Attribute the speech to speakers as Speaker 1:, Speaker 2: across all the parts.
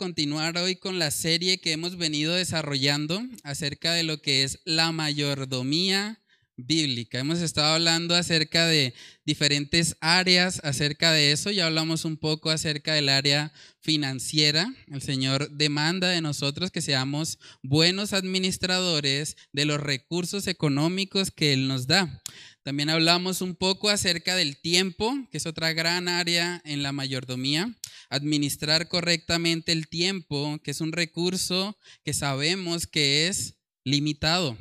Speaker 1: continuar hoy con la serie que hemos venido desarrollando acerca de lo que es la mayordomía bíblica. Hemos estado hablando acerca de diferentes áreas, acerca de eso. Ya hablamos un poco acerca del área financiera. El Señor demanda de nosotros que seamos buenos administradores de los recursos económicos que Él nos da. También hablamos un poco acerca del tiempo, que es otra gran área en la mayordomía. Administrar correctamente el tiempo, que es un recurso que sabemos que es limitado.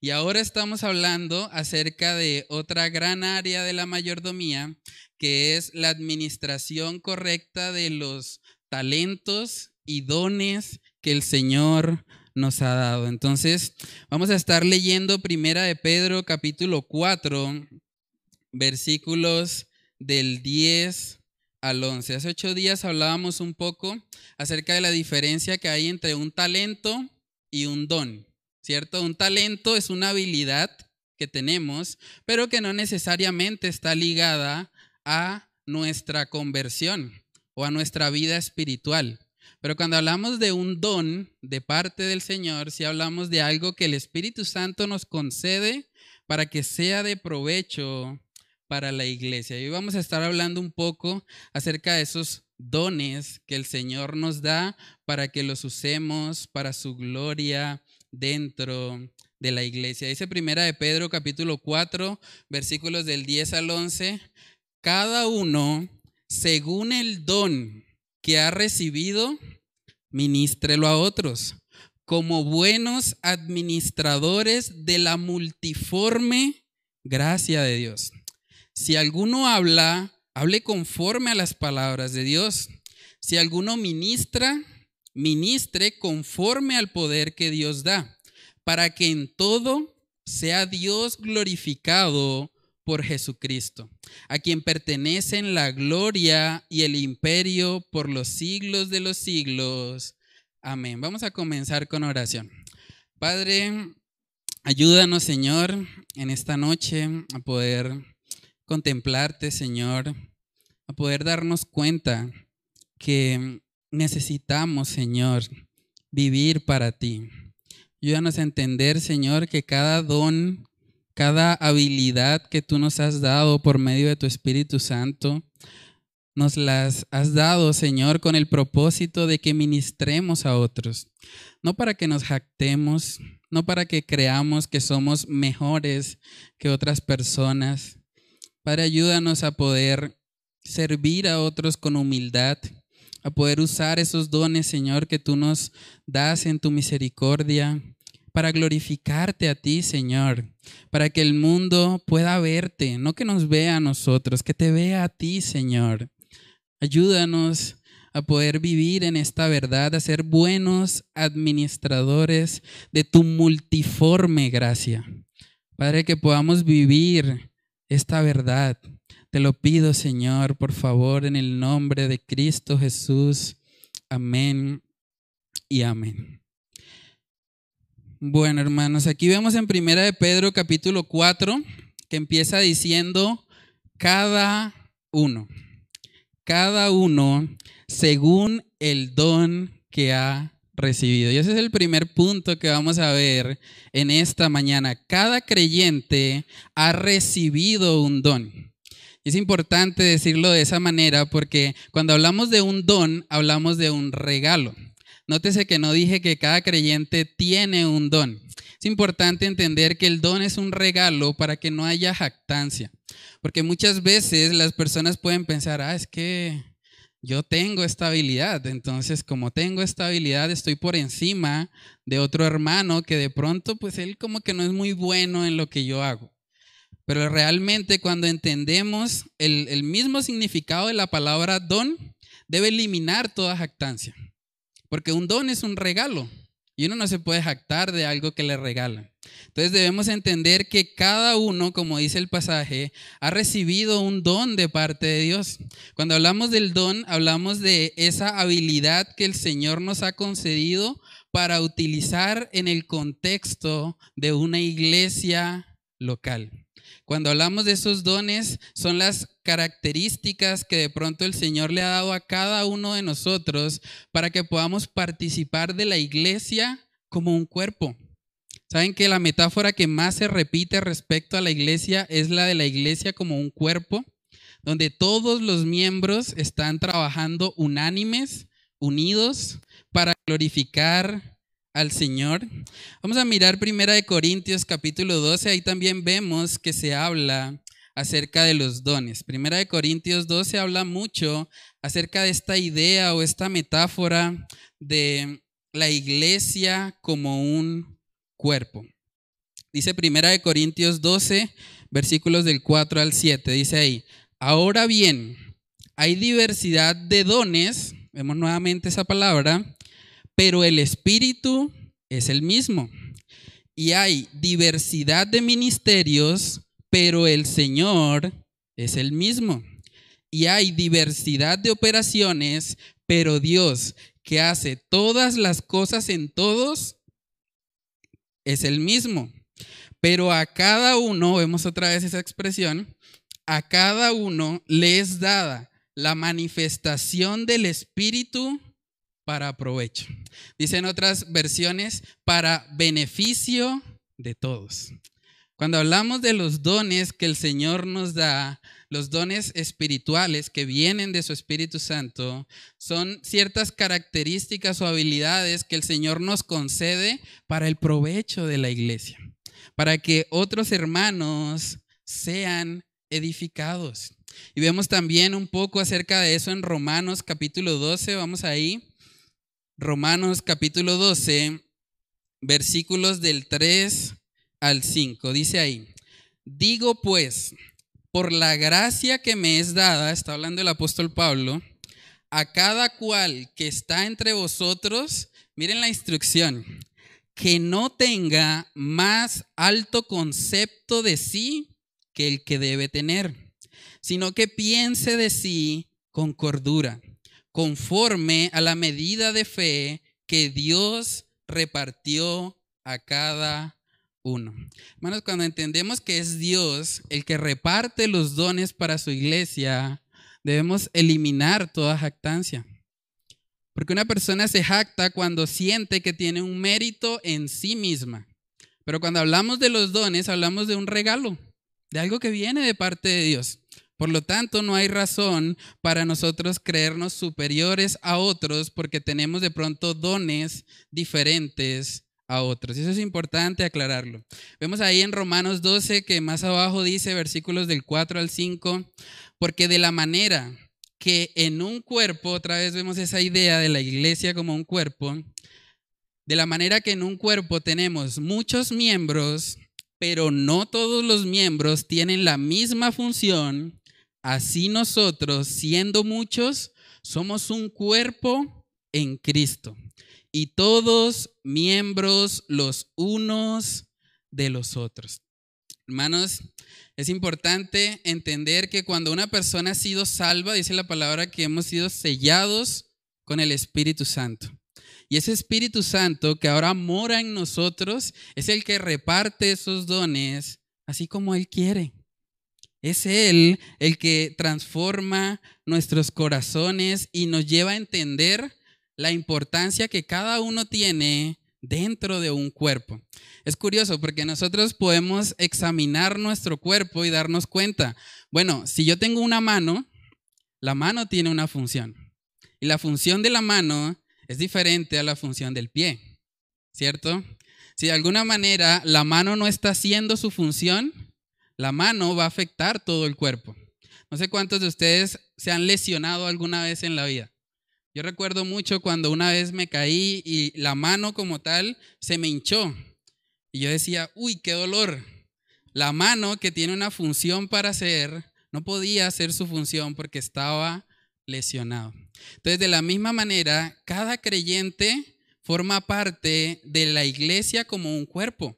Speaker 1: Y ahora estamos hablando acerca de otra gran área de la mayordomía, que es la administración correcta de los talentos y dones que el Señor nos ha dado. Entonces, vamos a estar leyendo Primera de Pedro capítulo 4, versículos del 10 al 11. Hace ocho días hablábamos un poco acerca de la diferencia que hay entre un talento y un don. ¿cierto? Un talento es una habilidad que tenemos, pero que no necesariamente está ligada a nuestra conversión o a nuestra vida espiritual. Pero cuando hablamos de un don de parte del Señor, si hablamos de algo que el Espíritu Santo nos concede para que sea de provecho para la iglesia. Y vamos a estar hablando un poco acerca de esos dones que el Señor nos da para que los usemos para su gloria dentro de la iglesia. Dice primera de Pedro capítulo 4, versículos del 10 al 11, cada uno según el don que ha recibido, ministrelo a otros, como buenos administradores de la multiforme gracia de Dios. Si alguno habla, hable conforme a las palabras de Dios. Si alguno ministra, ministre conforme al poder que Dios da, para que en todo sea Dios glorificado por Jesucristo, a quien pertenecen la gloria y el imperio por los siglos de los siglos. Amén. Vamos a comenzar con oración. Padre, ayúdanos, Señor, en esta noche a poder contemplarte, Señor, a poder darnos cuenta que necesitamos, Señor, vivir para ti. Ayúdanos a entender, Señor, que cada don, cada habilidad que tú nos has dado por medio de tu Espíritu Santo, nos las has dado, Señor, con el propósito de que ministremos a otros. No para que nos jactemos, no para que creamos que somos mejores que otras personas. Padre, ayúdanos a poder servir a otros con humildad, a poder usar esos dones, Señor, que tú nos das en tu misericordia, para glorificarte a ti, Señor, para que el mundo pueda verte, no que nos vea a nosotros, que te vea a ti, Señor. Ayúdanos a poder vivir en esta verdad, a ser buenos administradores de tu multiforme gracia. Padre, que podamos vivir esta verdad te lo pido, Señor, por favor, en el nombre de Cristo Jesús. Amén y amén. Bueno, hermanos, aquí vemos en Primera de Pedro capítulo 4 que empieza diciendo cada uno, cada uno según el don que ha recibido. Y ese es el primer punto que vamos a ver en esta mañana. Cada creyente ha recibido un don. Es importante decirlo de esa manera porque cuando hablamos de un don, hablamos de un regalo. Nótese que no dije que cada creyente tiene un don. Es importante entender que el don es un regalo para que no haya jactancia. Porque muchas veces las personas pueden pensar, ah, es que yo tengo esta habilidad, entonces como tengo esta habilidad estoy por encima de otro hermano que de pronto pues él como que no es muy bueno en lo que yo hago. Pero realmente cuando entendemos el, mismo significado de la palabra don, debe eliminar toda jactancia. Porque un don es un regalo y uno no se puede jactar de algo que le regalan. Entonces debemos entender que cada uno, como dice el pasaje, ha recibido un don de parte de Dios. Cuando hablamos del don, hablamos de esa habilidad que el Señor nos ha concedido para utilizar en el contexto de una iglesia local. Cuando hablamos de esos dones, son las características que de pronto el Señor le ha dado a cada uno de nosotros para que podamos participar de la iglesia como un cuerpo. Saben que la metáfora que más se repite respecto a la iglesia es la de la iglesia como un cuerpo, donde todos los miembros están trabajando unánimes, unidos, para glorificar al Señor. Vamos a mirar Primera de Corintios capítulo 12, ahí también vemos que se habla acerca de los dones. Primera de Corintios 12 habla mucho acerca de esta idea o esta metáfora de la iglesia como un cuerpo. Dice Primera de Corintios 12, versículos del 4 al 7, dice ahí, ahora bien, hay diversidad de dones, vemos nuevamente esa palabra, pero el espíritu es el mismo. Y hay diversidad de ministerios, pero el Señor es el mismo. Y hay diversidad de operaciones, pero Dios que hace todas las cosas en todos es el mismo. Pero a cada uno, vemos otra vez esa expresión, a cada uno le es dada la manifestación del Espíritu para provecho. Dicen otras versiones, para beneficio de todos. Cuando hablamos de los dones que el Señor nos da, los dones espirituales que vienen de su Espíritu Santo, son ciertas características o habilidades que el Señor nos concede para el provecho de la iglesia, para que otros hermanos sean edificados. Y vemos también un poco acerca de eso en Romanos capítulo 12, vamos ahí. Romanos capítulo 12, versículos del 3 al 5. Dice ahí, digo pues, por la gracia que me es dada, está hablando el apóstol Pablo, a cada cual que está entre vosotros, miren la instrucción, que no tenga más alto concepto de sí que el que debe tener, sino que piense de sí con cordura conforme a la medida de fe que Dios repartió a cada uno. Hermanos, cuando entendemos que es Dios el que reparte los dones para su iglesia, debemos eliminar toda jactancia. Porque una persona se jacta cuando siente que tiene un mérito en sí misma. Pero cuando hablamos de los dones, hablamos de un regalo, de algo que viene de parte de Dios. Por lo tanto, no hay razón para nosotros creernos superiores a otros porque tenemos de pronto dones diferentes a otros. Eso es importante aclararlo. Vemos ahí en Romanos 12 que más abajo dice, versículos del 4 al 5, porque de la manera que en un cuerpo, otra vez vemos esa idea de la iglesia como un cuerpo, de la manera que en un cuerpo tenemos muchos miembros, pero no todos los miembros tienen la misma función, Así nosotros, siendo muchos, somos un cuerpo en Cristo y todos miembros los unos de los otros. Hermanos, es importante entender que cuando una persona ha sido salva, dice la palabra que hemos sido sellados con el Espíritu Santo. Y ese Espíritu Santo que ahora mora en nosotros es el que reparte esos dones así como Él quiere. Es Él el que transforma nuestros corazones y nos lleva a entender la importancia que cada uno tiene dentro de un cuerpo. Es curioso porque nosotros podemos examinar nuestro cuerpo y darnos cuenta, bueno, si yo tengo una mano, la mano tiene una función. Y la función de la mano es diferente a la función del pie, ¿cierto? Si de alguna manera la mano no está haciendo su función, la mano va a afectar todo el cuerpo. No sé cuántos de ustedes se han lesionado alguna vez en la vida. Yo recuerdo mucho cuando una vez me caí y la mano como tal se me hinchó. Y yo decía, uy, qué dolor. La mano que tiene una función para hacer, no podía hacer su función porque estaba lesionado. Entonces, de la misma manera, cada creyente forma parte de la iglesia como un cuerpo.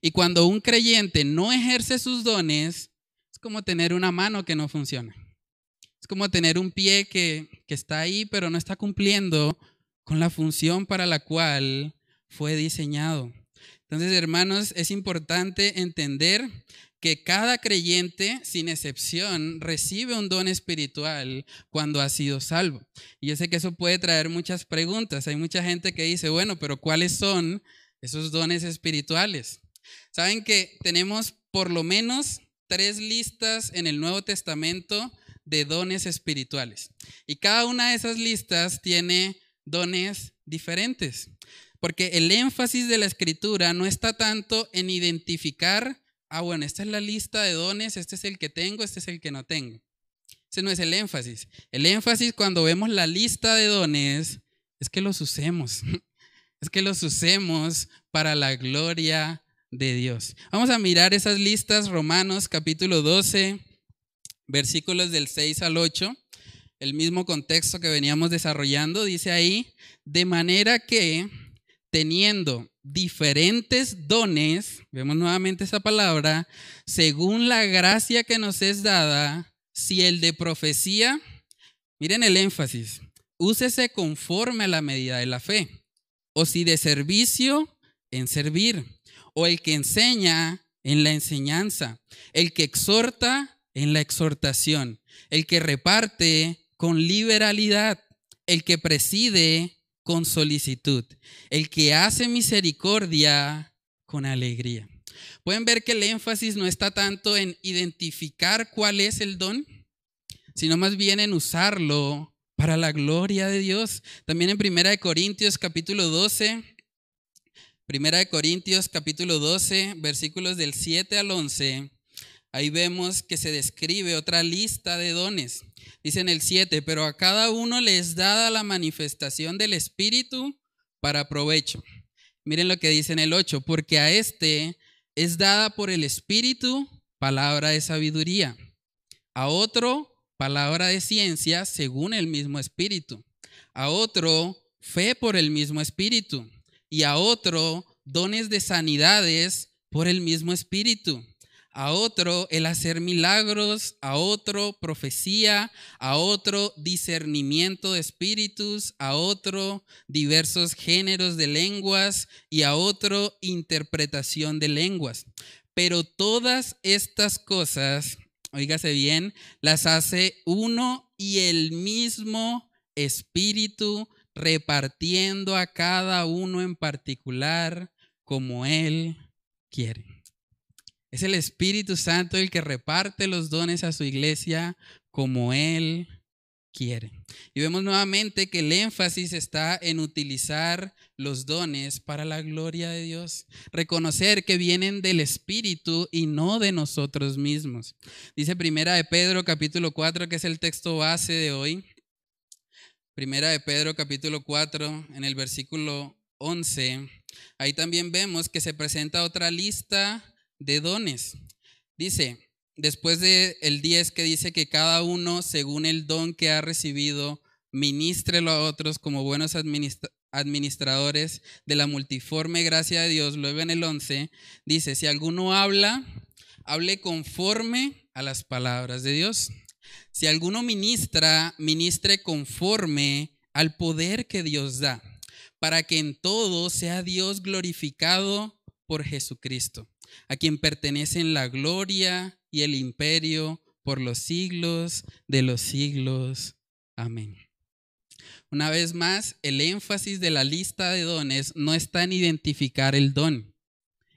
Speaker 1: Y cuando un creyente no ejerce sus dones, es como tener una mano que no funciona. Es como tener un pie que, está ahí, pero no está cumpliendo con la función para la cual fue diseñado. Entonces, hermanos, es importante entender que cada creyente, sin excepción, recibe un don espiritual cuando ha sido salvo. Y yo sé que eso puede traer muchas preguntas. Hay mucha gente que dice, bueno, pero ¿cuáles son esos dones espirituales? Saben que tenemos por lo menos tres listas en el Nuevo Testamento de dones espirituales. Y cada una de esas listas tiene dones diferentes. Porque el énfasis de la escritura no está tanto en identificar ah, bueno, esta es la lista de dones, este es el que tengo, este es el que no tengo. Ese no es el énfasis. El énfasis cuando vemos la lista de dones es que los usemos. Es que los usemos para la gloria de Dios. Vamos a mirar esas listas, Romanos capítulo 12, versículos del 6 al 8. El mismo contexto que veníamos desarrollando, dice ahí, de manera que teniendo diferentes dones, vemos nuevamente esa palabra, según la gracia que nos es dada, si el de profecía, miren el énfasis, úsese conforme a la medida de la fe, o si de servicio, en servir, o el que enseña en la enseñanza, el que exhorta en la exhortación, el que reparte con liberalidad, el que preside con solicitud, el que hace misericordia con alegría. Pueden ver que el énfasis no está tanto en identificar cuál es el don, sino más bien en usarlo para la gloria de Dios. También en Primera de Corintios capítulo 12, Primera de Corintios capítulo 12, versículos del 7 al 11, ahí vemos que se describe otra lista de dones. Dice en el 7, pero a cada uno le es dada la manifestación del Espíritu para provecho. Miren lo que dice en el 8, porque a este es dada por el Espíritu palabra de sabiduría, a otro palabra de ciencia según el mismo Espíritu, a otro fe por el mismo Espíritu y a otro dones de sanidades por el mismo Espíritu a otro el hacer milagros, a otro profecía, a otro discernimiento de espíritus, a otro diversos géneros de lenguas y a otro interpretación de lenguas. Pero todas estas cosas, oígase bien, las hace uno y el mismo espíritu repartiendo a cada uno en particular como él quiere. Es el Espíritu Santo el que reparte los dones a su iglesia como Él quiere. Y vemos nuevamente que el énfasis está en utilizar los dones para la gloria de Dios. Reconocer que vienen del Espíritu y no de nosotros mismos. Dice Primera de Pedro capítulo 4, que es el texto base de hoy. Primera de Pedro capítulo 4, en el versículo 11. Ahí también vemos que se presenta otra lista de dones. Dice, después del el 10 que dice que cada uno, según el don que ha recibido, ministrelo a otros como buenos administradores de la multiforme gracia de Dios. Luego en el 11 dice, si alguno habla, hable conforme a las palabras de Dios. Si alguno ministra, ministre conforme al poder que Dios da, para que en todo sea Dios glorificado por Jesucristo a quien pertenecen la gloria y el imperio por los siglos de los siglos. Amén. Una vez más, el énfasis de la lista de dones no está en identificar el don,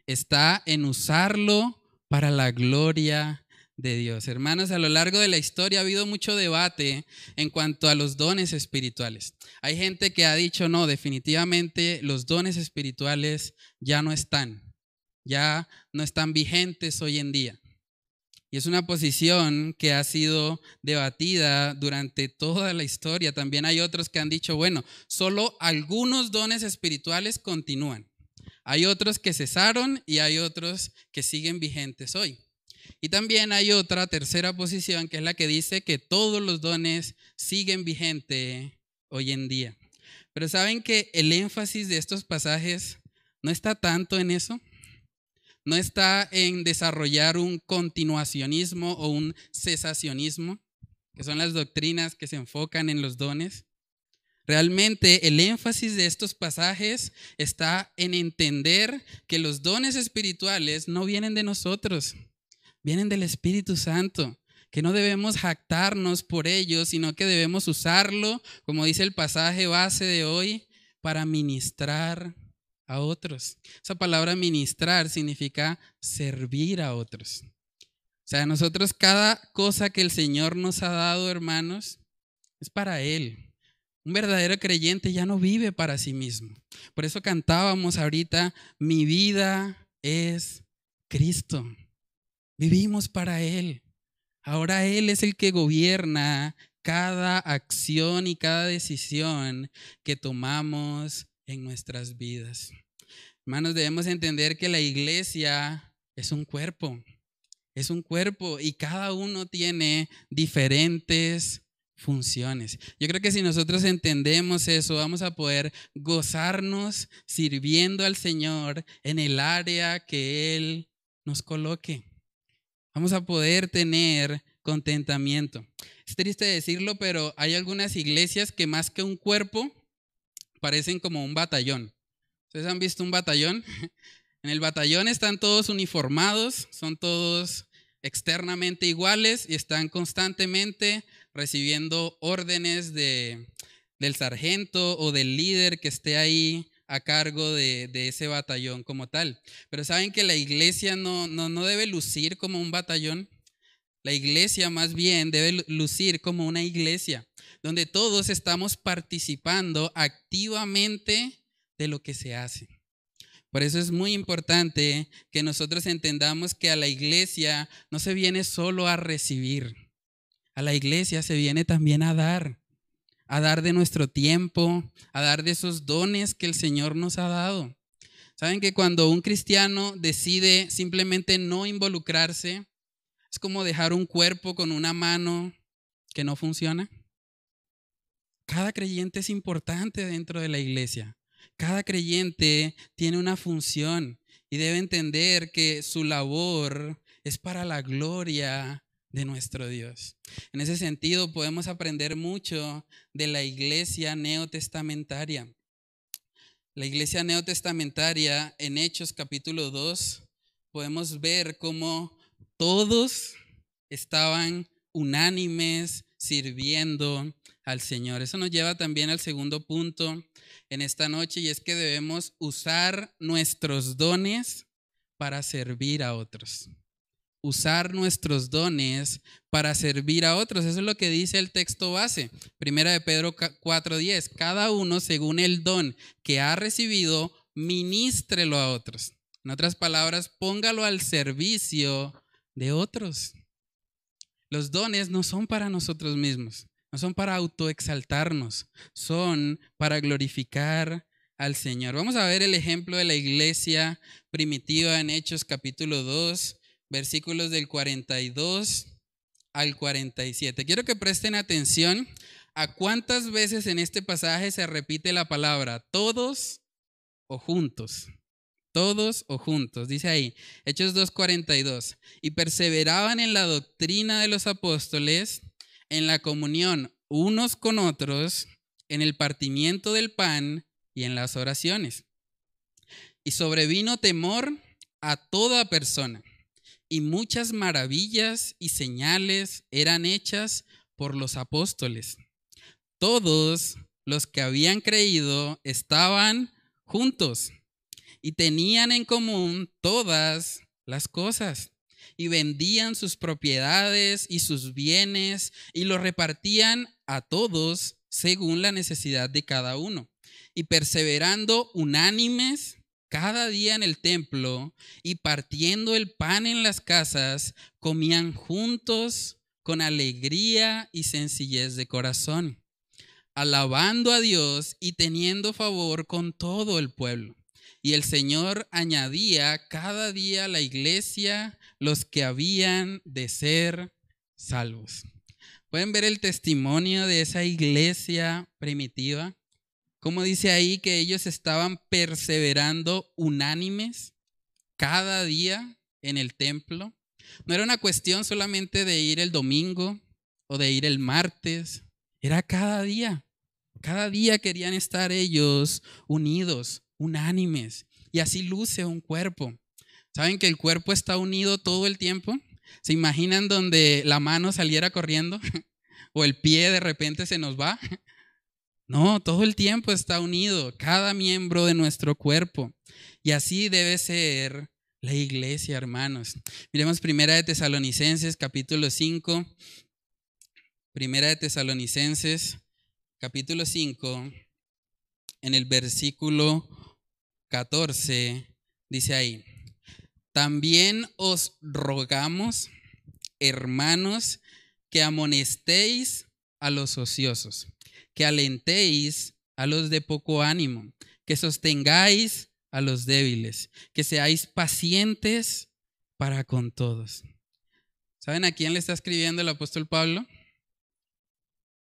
Speaker 1: está en usarlo para la gloria de Dios. Hermanos, a lo largo de la historia ha habido mucho debate en cuanto a los dones espirituales. Hay gente que ha dicho, no, definitivamente los dones espirituales ya no están ya no están vigentes hoy en día. Y es una posición que ha sido debatida durante toda la historia. También hay otros que han dicho, bueno, solo algunos dones espirituales continúan. Hay otros que cesaron y hay otros que siguen vigentes hoy. Y también hay otra tercera posición que es la que dice que todos los dones siguen vigentes hoy en día. Pero saben que el énfasis de estos pasajes no está tanto en eso no está en desarrollar un continuacionismo o un cesacionismo, que son las doctrinas que se enfocan en los dones. Realmente el énfasis de estos pasajes está en entender que los dones espirituales no vienen de nosotros, vienen del Espíritu Santo, que no debemos jactarnos por ellos, sino que debemos usarlo, como dice el pasaje base de hoy, para ministrar a otros. Esa palabra ministrar significa servir a otros. O sea, nosotros cada cosa que el Señor nos ha dado, hermanos, es para Él. Un verdadero creyente ya no vive para sí mismo. Por eso cantábamos ahorita, mi vida es Cristo. Vivimos para Él. Ahora Él es el que gobierna cada acción y cada decisión que tomamos en nuestras vidas. Hermanos, debemos entender que la iglesia es un cuerpo, es un cuerpo y cada uno tiene diferentes funciones. Yo creo que si nosotros entendemos eso, vamos a poder gozarnos sirviendo al Señor en el área que Él nos coloque. Vamos a poder tener contentamiento. Es triste decirlo, pero hay algunas iglesias que más que un cuerpo, parecen como un batallón. ¿Ustedes han visto un batallón? En el batallón están todos uniformados, son todos externamente iguales y están constantemente recibiendo órdenes de, del sargento o del líder que esté ahí a cargo de, ese batallón como tal. Pero saben que la iglesia no, no, no debe lucir como un batallón. La iglesia más bien debe lucir como una iglesia donde todos estamos participando activamente de lo que se hace. Por eso es muy importante que nosotros entendamos que a la iglesia no se viene solo a recibir, a la iglesia se viene también a dar, a dar de nuestro tiempo, a dar de esos dones que el Señor nos ha dado. Saben que cuando un cristiano decide simplemente no involucrarse, es como dejar un cuerpo con una mano que no funciona. Cada creyente es importante dentro de la iglesia. Cada creyente tiene una función y debe entender que su labor es para la gloria de nuestro Dios. En ese sentido, podemos aprender mucho de la iglesia neotestamentaria. La iglesia neotestamentaria en Hechos capítulo 2, podemos ver cómo todos estaban unánimes sirviendo al Señor. Eso nos lleva también al segundo punto en esta noche y es que debemos usar nuestros dones para servir a otros. Usar nuestros dones para servir a otros. Eso es lo que dice el texto base. Primera de Pedro 4:10. Cada uno según el don que ha recibido, ministrelo a otros. En otras palabras, póngalo al servicio de otros. Los dones no son para nosotros mismos, no son para autoexaltarnos, son para glorificar al Señor. Vamos a ver el ejemplo de la iglesia primitiva en Hechos capítulo 2, versículos del 42 al 47. Quiero que presten atención a cuántas veces en este pasaje se repite la palabra todos o juntos todos o juntos, dice ahí, Hechos 2.42, y perseveraban en la doctrina de los apóstoles, en la comunión unos con otros, en el partimiento del pan y en las oraciones. Y sobrevino temor a toda persona, y muchas maravillas y señales eran hechas por los apóstoles. Todos los que habían creído estaban juntos y tenían en común todas las cosas y vendían sus propiedades y sus bienes y los repartían a todos según la necesidad de cada uno. Y perseverando unánimes cada día en el templo y partiendo el pan en las casas, comían juntos con alegría y sencillez de corazón, alabando a Dios y teniendo favor con todo el pueblo. Y el Señor añadía cada día a la iglesia los que habían de ser salvos. ¿Pueden ver el testimonio de esa iglesia primitiva? Como dice ahí que ellos estaban perseverando unánimes cada día en el templo. No era una cuestión solamente de ir el domingo o de ir el martes, era cada día. Cada día querían estar ellos unidos, unánimes. Y así luce un cuerpo. ¿Saben que el cuerpo está unido todo el tiempo? ¿Se imaginan donde la mano saliera corriendo? ¿O el pie de repente se nos va? No, todo el tiempo está unido, cada miembro de nuestro cuerpo. Y así debe ser la iglesia, hermanos. Miremos Primera de Tesalonicenses, capítulo 5. Primera de Tesalonicenses, capítulo 5, en el versículo 14, dice ahí, también os rogamos, hermanos, que amonestéis a los ociosos que alentéis a los de poco ánimo, que sostengáis a los débiles, que seáis pacientes para con todos. ¿Saben a quién le está escribiendo el apóstol Pablo?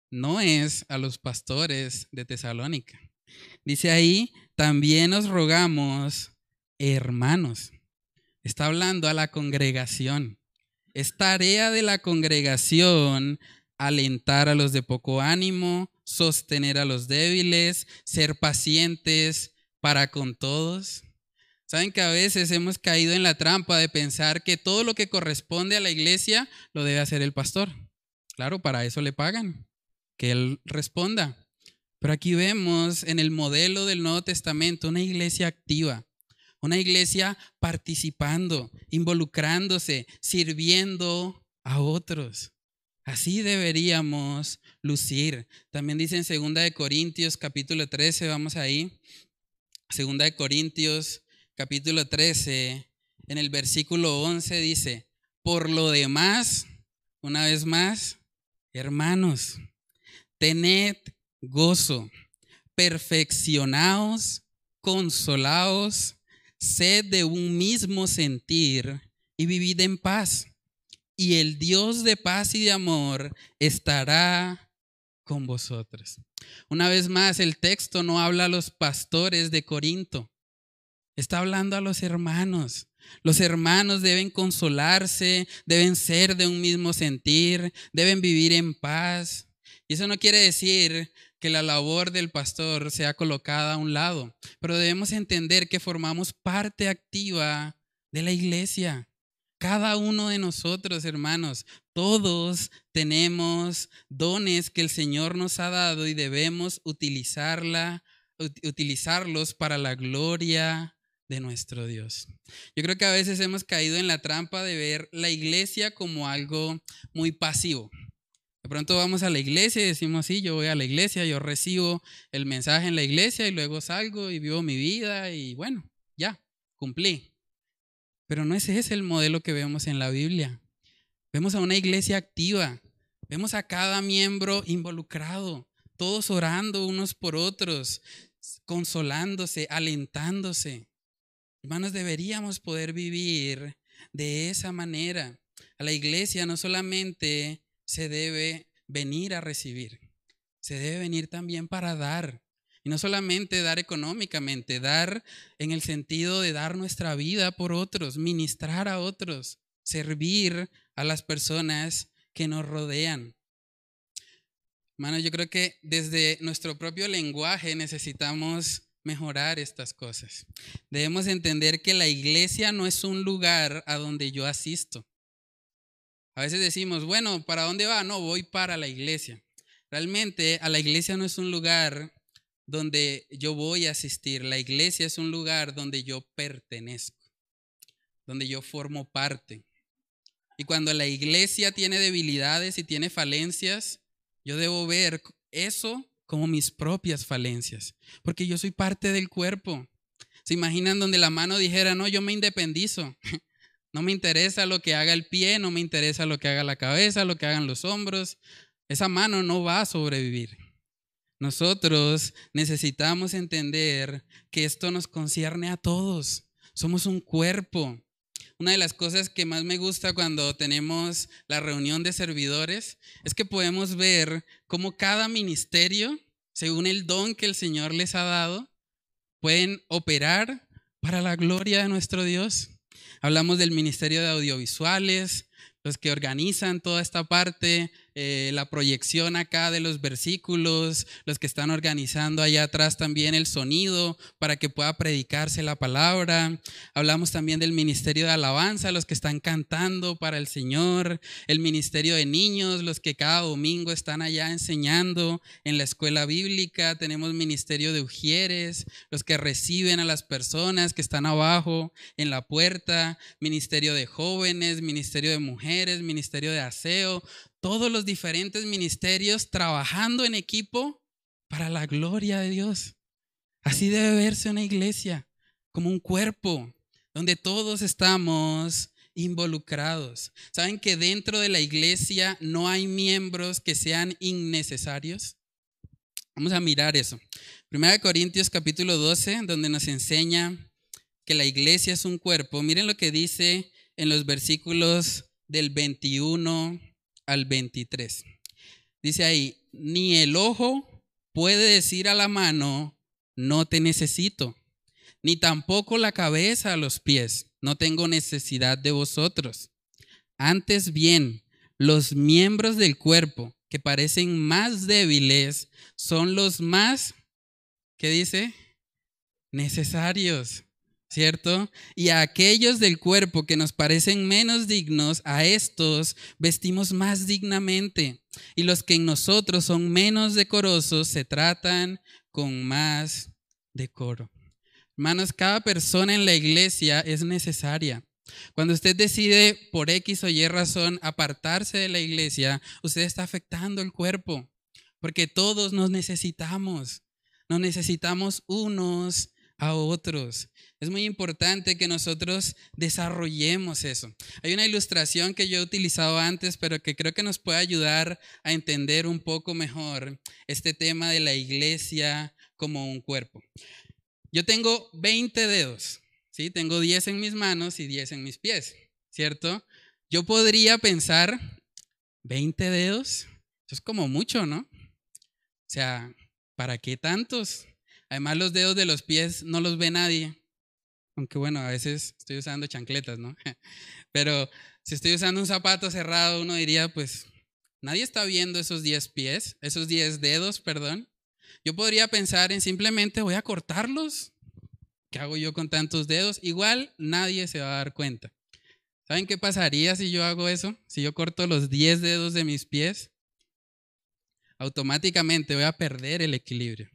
Speaker 1: No es a los pastores de Tesalónica. Dice ahí, también os rogamos, hermanos. Está hablando a la congregación. Es tarea de la congregación alentar a los de poco ánimo, sostener a los débiles, ser pacientes para con todos. Saben que a veces hemos caído en la trampa de pensar que todo lo que corresponde a la iglesia lo debe hacer el pastor. Claro, para eso le pagan, que él responda. Pero aquí vemos en el modelo del Nuevo Testamento una iglesia activa, una iglesia participando, involucrándose, sirviendo a otros. Así deberíamos lucir. También dice en 2 de Corintios capítulo 13, vamos ahí. 2 de Corintios capítulo 13, en el versículo 11 dice, por lo demás, una vez más, hermanos, tened gozo, perfeccionaos, consolaos, sed de un mismo sentir y vivid en paz y el Dios de paz y de amor estará con vosotros. Una vez más, el texto no habla a los pastores de Corinto, está hablando a los hermanos. Los hermanos deben consolarse, deben ser de un mismo sentir, deben vivir en paz. Y eso no quiere decir que la labor del pastor sea colocada a un lado, pero debemos entender que formamos parte activa de la iglesia. Cada uno de nosotros, hermanos, todos tenemos dones que el Señor nos ha dado y debemos utilizarla, utilizarlos para la gloria de nuestro Dios. Yo creo que a veces hemos caído en la trampa de ver la iglesia como algo muy pasivo. De pronto vamos a la iglesia y decimos, sí, yo voy a la iglesia, yo recibo el mensaje en la iglesia y luego salgo y vivo mi vida y bueno, ya, cumplí. Pero no ese es el modelo que vemos en la Biblia. Vemos a una iglesia activa, vemos a cada miembro involucrado, todos orando unos por otros, consolándose, alentándose. Hermanos, deberíamos poder vivir de esa manera. A la iglesia no solamente se debe venir a recibir, se debe venir también para dar. Y no solamente dar económicamente, dar en el sentido de dar nuestra vida por otros, ministrar a otros, servir a las personas que nos rodean. Hermano, yo creo que desde nuestro propio lenguaje necesitamos mejorar estas cosas. Debemos entender que la iglesia no es un lugar a donde yo asisto. A veces decimos, bueno, ¿para dónde va? No, voy para la iglesia. Realmente a la iglesia no es un lugar donde yo voy a asistir. La iglesia es un lugar donde yo pertenezco, donde yo formo parte. Y cuando la iglesia tiene debilidades y tiene falencias, yo debo ver eso como mis propias falencias, porque yo soy parte del cuerpo. ¿Se imaginan donde la mano dijera, no, yo me independizo? No me interesa lo que haga el pie, no me interesa lo que haga la cabeza, lo que hagan los hombros. Esa mano no va a sobrevivir. Nosotros necesitamos entender que esto nos concierne a todos. Somos un cuerpo. Una de las cosas que más me gusta cuando tenemos la reunión de servidores es que podemos ver cómo cada ministerio, según el don que el Señor les ha dado, pueden operar para la gloria de nuestro Dios. Hablamos del ministerio de audiovisuales, los que organizan toda esta parte, eh, la proyección acá de los versículos, los que están organizando allá atrás también el sonido para que pueda predicarse la palabra. Hablamos también del ministerio de alabanza, los que están cantando para el Señor, el ministerio de niños, los que cada domingo están allá enseñando en la escuela bíblica. Tenemos ministerio de ujieres, los que reciben a las personas que están abajo en la puerta, ministerio de jóvenes, ministerio de mujeres, ministerio de aseo, todos los diferentes ministerios trabajando en equipo para la gloria de Dios. Así debe verse una iglesia, como un cuerpo, donde todos estamos involucrados. ¿Saben que dentro de la iglesia no hay miembros que sean innecesarios? Vamos a mirar eso. Primera de Corintios capítulo 12, donde nos enseña que la iglesia es un cuerpo. Miren lo que dice en los versículos del 21 al 23. Dice ahí, ni el ojo puede decir a la mano, no te necesito, ni tampoco la cabeza a los pies, no tengo necesidad de vosotros. Antes bien, los miembros del cuerpo que parecen más débiles son los más, ¿qué dice? Necesarios. ¿Cierto? Y a aquellos del cuerpo que nos parecen menos dignos, a estos vestimos más dignamente. Y los que en nosotros son menos decorosos se tratan con más decoro. Hermanos, cada persona en la iglesia es necesaria. Cuando usted decide por X o Y razón apartarse de la iglesia, usted está afectando el cuerpo, porque todos nos necesitamos. Nos necesitamos unos a otros. Es muy importante que nosotros desarrollemos eso. Hay una ilustración que yo he utilizado antes, pero que creo que nos puede ayudar a entender un poco mejor este tema de la iglesia como un cuerpo. Yo tengo 20 dedos, ¿sí? Tengo 10 en mis manos y 10 en mis pies, ¿cierto? Yo podría pensar, 20 dedos, eso es como mucho, ¿no? O sea, ¿para qué tantos? Además, los dedos de los pies no los ve nadie. Aunque bueno, a veces estoy usando chancletas, ¿no? Pero si estoy usando un zapato cerrado, uno diría, pues, nadie está viendo esos 10 pies, esos 10 dedos, perdón. Yo podría pensar en simplemente voy a cortarlos. ¿Qué hago yo con tantos dedos? Igual nadie se va a dar cuenta. ¿Saben qué pasaría si yo hago eso? Si yo corto los 10 dedos de mis pies, automáticamente voy a perder el equilibrio.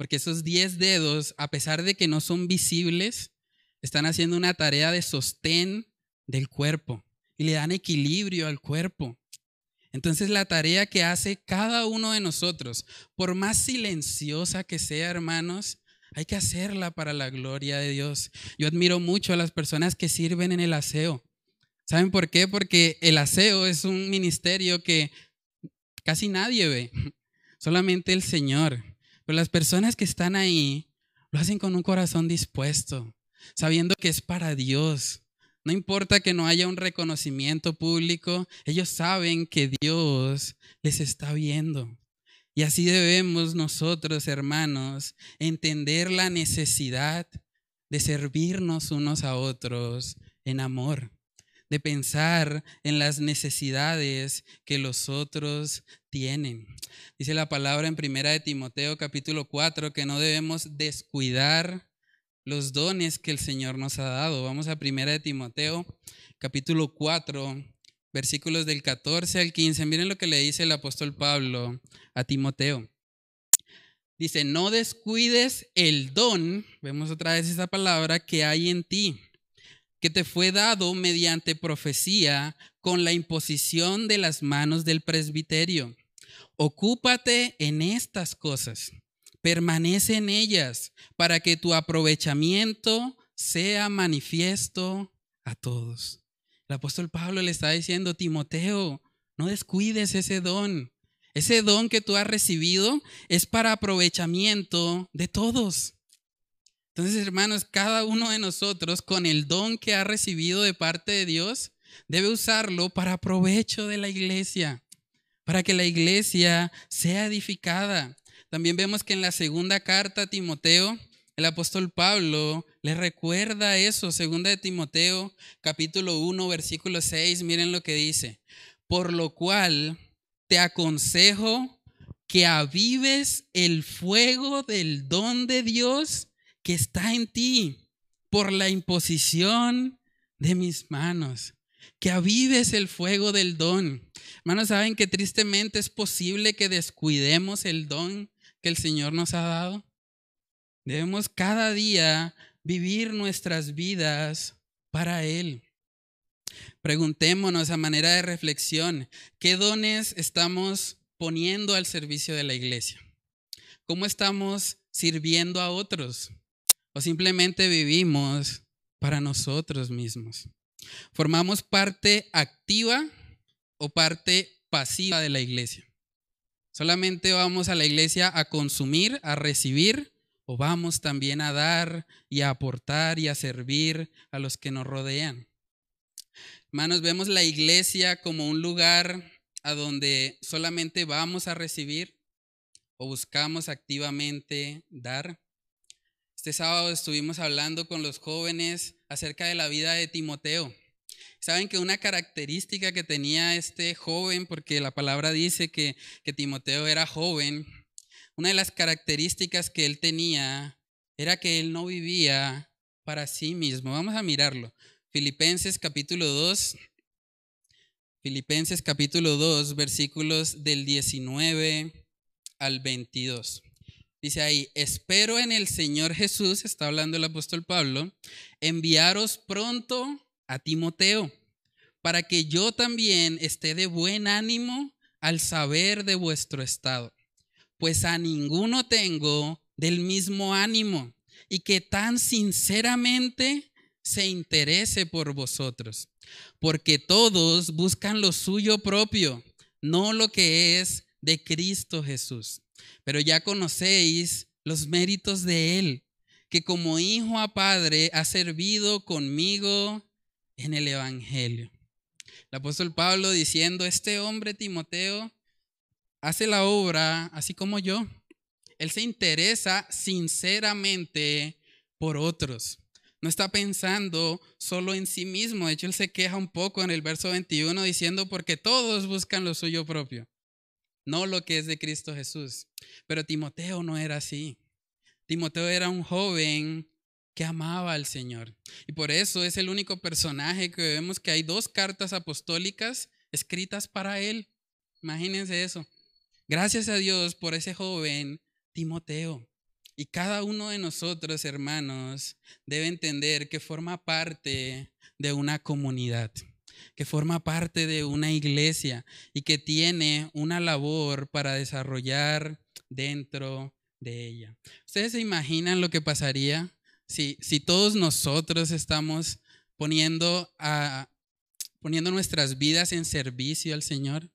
Speaker 1: Porque esos 10 dedos, a pesar de que no son visibles, están haciendo una tarea de sostén del cuerpo y le dan equilibrio al cuerpo. Entonces la tarea que hace cada uno de nosotros, por más silenciosa que sea, hermanos, hay que hacerla para la gloria de Dios. Yo admiro mucho a las personas que sirven en el aseo. ¿Saben por qué? Porque el aseo es un ministerio que casi nadie ve, solamente el Señor. Las personas que están ahí lo hacen con un corazón dispuesto, sabiendo que es para Dios. No importa que no haya un reconocimiento público, ellos saben que Dios les está viendo. Y así debemos nosotros, hermanos, entender la necesidad de servirnos unos a otros en amor, de pensar en las necesidades que los otros tienen. Dice la palabra en primera de Timoteo capítulo 4 que no debemos descuidar los dones que el Señor nos ha dado. Vamos a Primera de Timoteo, capítulo 4, versículos del 14 al 15. Miren lo que le dice el apóstol Pablo a Timoteo. Dice, no descuides el don, vemos otra vez esa palabra, que hay en ti, que te fue dado mediante profecía con la imposición de las manos del presbiterio. Ocúpate en estas cosas permanece en ellas para que tu aprovechamiento sea manifiesto a todos. El apóstol Pablo le está diciendo, Timoteo, no descuides ese don. Ese don que tú has recibido es para aprovechamiento de todos. Entonces, hermanos, cada uno de nosotros con el don que ha recibido de parte de Dios debe usarlo para provecho de la iglesia, para que la iglesia sea edificada. También vemos que en la segunda carta a Timoteo, el apóstol Pablo le recuerda eso, segunda de Timoteo, capítulo 1, versículo 6, miren lo que dice. Por lo cual te aconsejo que avives el fuego del don de Dios que está en ti por la imposición de mis manos. Que avives el fuego del don. Hermanos, ¿saben que tristemente es posible que descuidemos el don que el Señor nos ha dado? Debemos cada día vivir nuestras vidas para Él. Preguntémonos a manera de reflexión, ¿qué dones estamos poniendo al servicio de la iglesia? ¿Cómo estamos sirviendo a otros? ¿O simplemente vivimos para nosotros mismos? ¿Formamos parte activa o parte pasiva de la iglesia? ¿Solamente vamos a la iglesia a consumir, a recibir? ¿O vamos también a dar y a aportar y a servir a los que nos rodean? Hermanos, vemos la iglesia como un lugar a donde solamente vamos a recibir o buscamos activamente dar. Este sábado estuvimos hablando con los jóvenes acerca de la vida de Timoteo. Saben que una característica que tenía este joven, porque la palabra dice que, Timoteo era joven, una de las características que él tenía era que él no vivía para sí mismo. Vamos a mirarlo. Filipenses capítulo 2. Filipenses capítulo 2, versículos del 19 al 22. Dice ahí, espero en el Señor Jesús, está hablando el apóstol Pablo, enviaros pronto a Timoteo, para que yo también esté de buen ánimo al saber de vuestro estado, pues a ninguno tengo del mismo ánimo y que tan sinceramente se interese por vosotros, porque todos buscan lo suyo propio, no lo que es de Cristo Jesús. Pero ya conocéis los méritos de Él, que como hijo a padre ha servido conmigo en el Evangelio. El apóstol Pablo diciendo, este hombre Timoteo hace la obra así como yo. Él se interesa sinceramente por otros no está pensando solo en sí mismo. De hecho, él se queja un poco en el verso 21 diciendo, porque todos buscan lo suyo propio, no lo que es de Cristo Jesús. Pero Timoteo no era así. Timoteo era un joven que amaba al Señor. Y por eso es el único personaje que vemos que hay dos cartas apostólicas escritas para él. Imagínense eso. Gracias a Dios por ese joven Timoteo. Y cada uno de nosotros, hermanos, debe entender que forma parte de una comunidad, que forma parte de una iglesia y que tiene una labor para desarrollar dentro de ella. ¿Ustedes se imaginan lo que pasaría si, si todos nosotros estamos poniendo, a, poniendo nuestras vidas en servicio al Señor?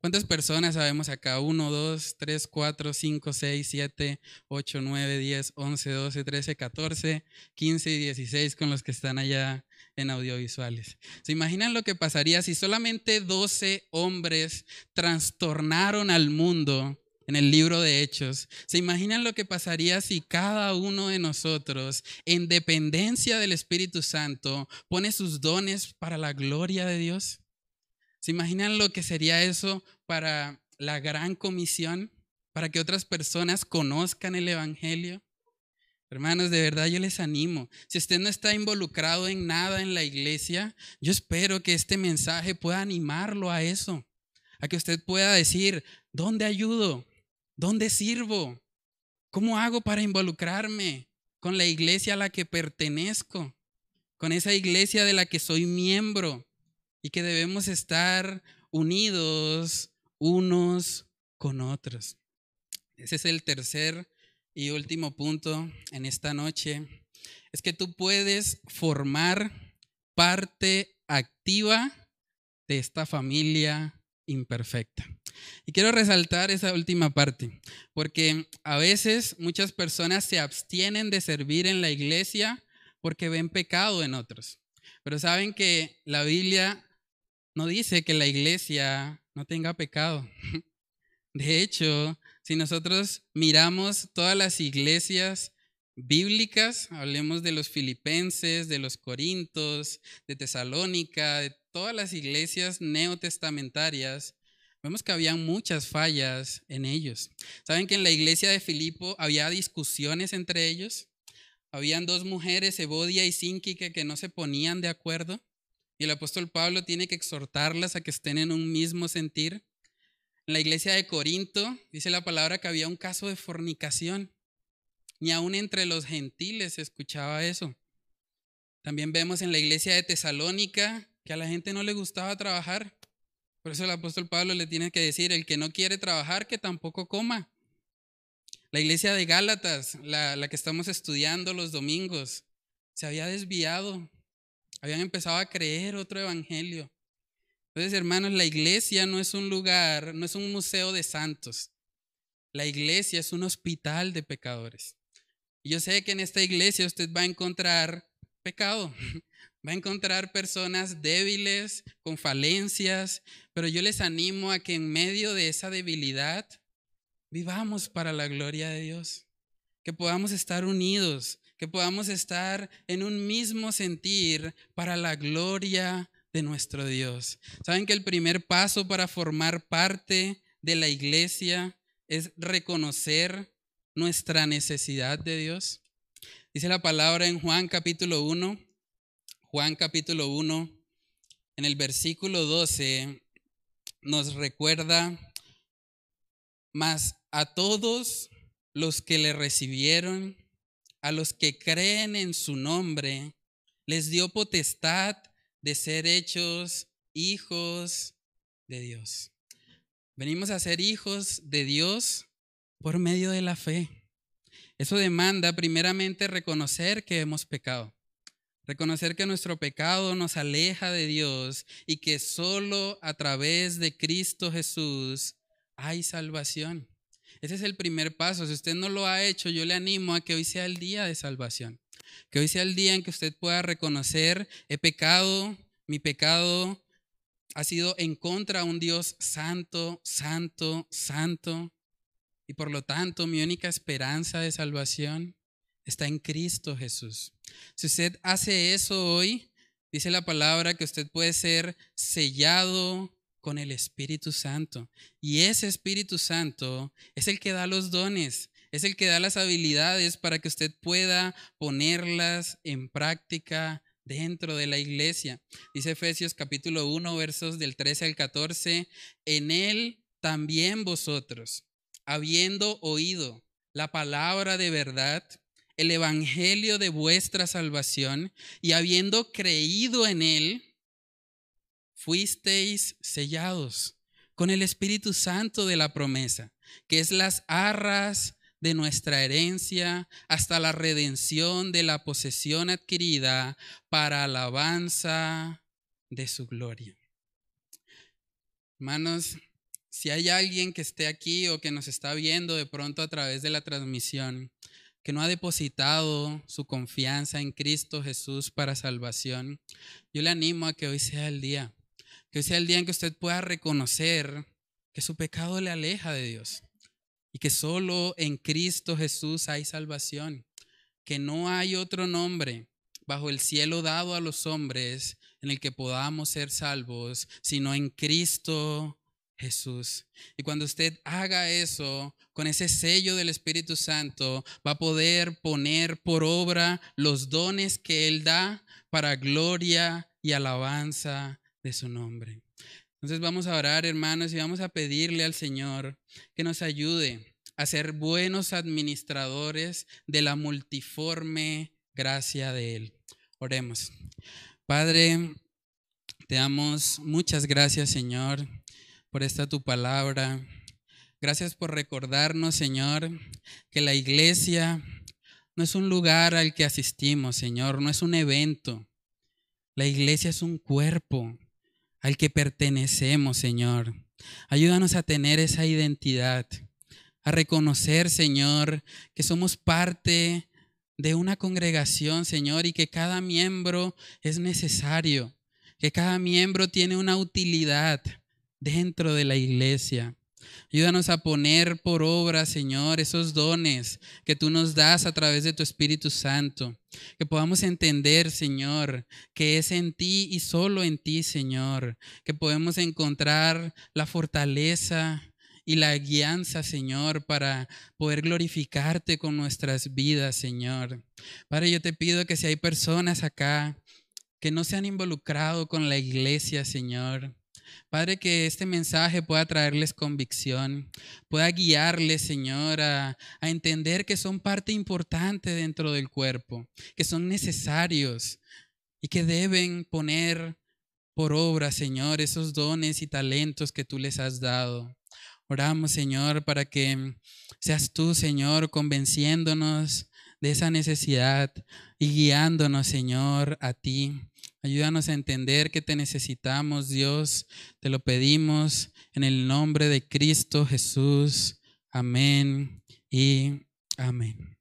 Speaker 1: ¿Cuántas personas sabemos acá? 1, 2, 3, 4, 5, 6, 7, 8, 9, 10, 11, 12, 13, 14, 15 y 16 con los que están allá en audiovisuales. ¿Se imaginan lo que pasaría si solamente 12 hombres trastornaron al mundo en el libro de Hechos? ¿Se imaginan lo que pasaría si cada uno de nosotros, en dependencia del Espíritu Santo, pone sus dones para la gloria de Dios? ¿Se imaginan lo que sería eso para la gran comisión? Para que otras personas conozcan el Evangelio. Hermanos, de verdad yo les animo. Si usted no está involucrado en nada en la iglesia, yo espero que este mensaje pueda animarlo a eso. A que usted pueda decir, ¿dónde ayudo? ¿Dónde sirvo? ¿Cómo hago para involucrarme con la iglesia a la que pertenezco? Con esa iglesia de la que soy miembro y que debemos estar unidos unos con otros. Ese es el tercer y último punto en esta noche. Es que tú puedes formar parte activa de esta familia imperfecta. Y quiero resaltar esa última parte, porque a veces muchas personas se abstienen de servir en la iglesia porque ven pecado en otros. Pero saben que la Biblia no dice que la iglesia no tenga pecado. De hecho, si nosotros miramos todas las iglesias bíblicas, hablemos de los filipenses, de los corintos, de Tesalónica, de todas las iglesias neotestamentarias, Vemos que había muchas fallas en ellos. ¿Saben que en la iglesia de Filipo había discusiones entre ellos? Habían dos mujeres, Evodia y Sínquique, que no se ponían de acuerdo. Y el apóstol Pablo tiene que exhortarlas a que estén en un mismo sentir. En la iglesia de Corinto dice la palabra que había un caso de fornicación. Ni aún entre los gentiles se escuchaba eso. También vemos en la iglesia de Tesalónica que a la gente no le gustaba trabajar. Por eso el apóstol Pablo le tiene que decir, el que no quiere trabajar, que tampoco coma. La iglesia de Gálatas, la, la que estamos estudiando los domingos, se había desviado. Habían empezado a creer otro evangelio. Entonces, hermanos, la iglesia no es un lugar, no es un museo de santos. La iglesia es un hospital de pecadores. Y yo sé que en esta iglesia usted va a encontrar pecado, Va a encontrar personas débiles, con falencias, pero yo les animo a que en medio de esa debilidad vivamos para la gloria de Dios, que podamos estar unidos, que podamos estar en un mismo sentir para la gloria de nuestro Dios. ¿Saben que el primer paso para formar parte de la iglesia es reconocer nuestra necesidad de Dios? Dice la palabra en Juan capítulo 1, Juan capítulo 1, en el versículo 12, nos recuerda, mas a todos los que le recibieron, a los que creen en su nombre, les dio potestad de ser hechos hijos de Dios. Venimos a ser hijos de Dios por medio de la fe. Eso demanda primeramente reconocer que hemos pecado. Reconocer que nuestro pecado nos aleja de Dios y que solo a través de Cristo Jesús hay salvación. Ese es el primer paso. Si usted no lo ha hecho, yo le animo a que hoy sea el día de salvación. Que hoy sea el día en que usted pueda reconocer, he pecado, mi pecado ha sido en contra de un Dios santo, santo, santo. Y por lo tanto, mi única esperanza de salvación está en Cristo Jesús. Si usted hace eso hoy, dice la palabra que usted puede ser sellado con el Espíritu Santo. Y ese Espíritu Santo es el que da los dones, es el que da las habilidades para que usted pueda ponerlas en práctica dentro de la iglesia. Dice Efesios capítulo 1, versos del 13 al 14, en él también vosotros, habiendo oído la palabra de verdad, el evangelio de vuestra salvación y habiendo creído en él, fuisteis sellados con el Espíritu Santo de la promesa, que es las arras de nuestra herencia hasta la redención de la posesión adquirida para alabanza de su gloria. Hermanos, si hay alguien que esté aquí o que nos está viendo de pronto a través de la transmisión, que no ha depositado su confianza en Cristo Jesús para salvación, yo le animo a que hoy sea el día, que hoy sea el día en que usted pueda reconocer que su pecado le aleja de Dios y que solo en Cristo Jesús hay salvación, que no hay otro nombre bajo el cielo dado a los hombres en el que podamos ser salvos, sino en Cristo Jesús. Y cuando usted haga eso, con ese sello del Espíritu Santo, va a poder poner por obra los dones que Él da para gloria y alabanza de su nombre. Entonces vamos a orar, hermanos, y vamos a pedirle al Señor que nos ayude a ser buenos administradores de la multiforme gracia de Él. Oremos. Padre, te damos muchas gracias, Señor por esta tu palabra. Gracias por recordarnos, Señor, que la iglesia no es un lugar al que asistimos, Señor, no es un evento. La iglesia es un cuerpo al que pertenecemos, Señor. Ayúdanos a tener esa identidad, a reconocer, Señor, que somos parte de una congregación, Señor, y que cada miembro es necesario, que cada miembro tiene una utilidad dentro de la iglesia. Ayúdanos a poner por obra, Señor, esos dones que tú nos das a través de tu Espíritu Santo. Que podamos entender, Señor, que es en ti y solo en ti, Señor, que podemos encontrar la fortaleza y la guianza, Señor, para poder glorificarte con nuestras vidas, Señor. Padre, yo te pido que si hay personas acá que no se han involucrado con la iglesia, Señor, Padre, que este mensaje pueda traerles convicción, pueda guiarles, Señor, a, entender que son parte importante dentro del cuerpo, que son necesarios y que deben poner por obra, Señor, esos dones y talentos que tú les has dado. Oramos, Señor, para que seas tú, Señor, convenciéndonos de esa necesidad y guiándonos, Señor, a ti. Ayúdanos a entender que te necesitamos, Dios. Te lo pedimos en el nombre de Cristo Jesús. Amén y amén.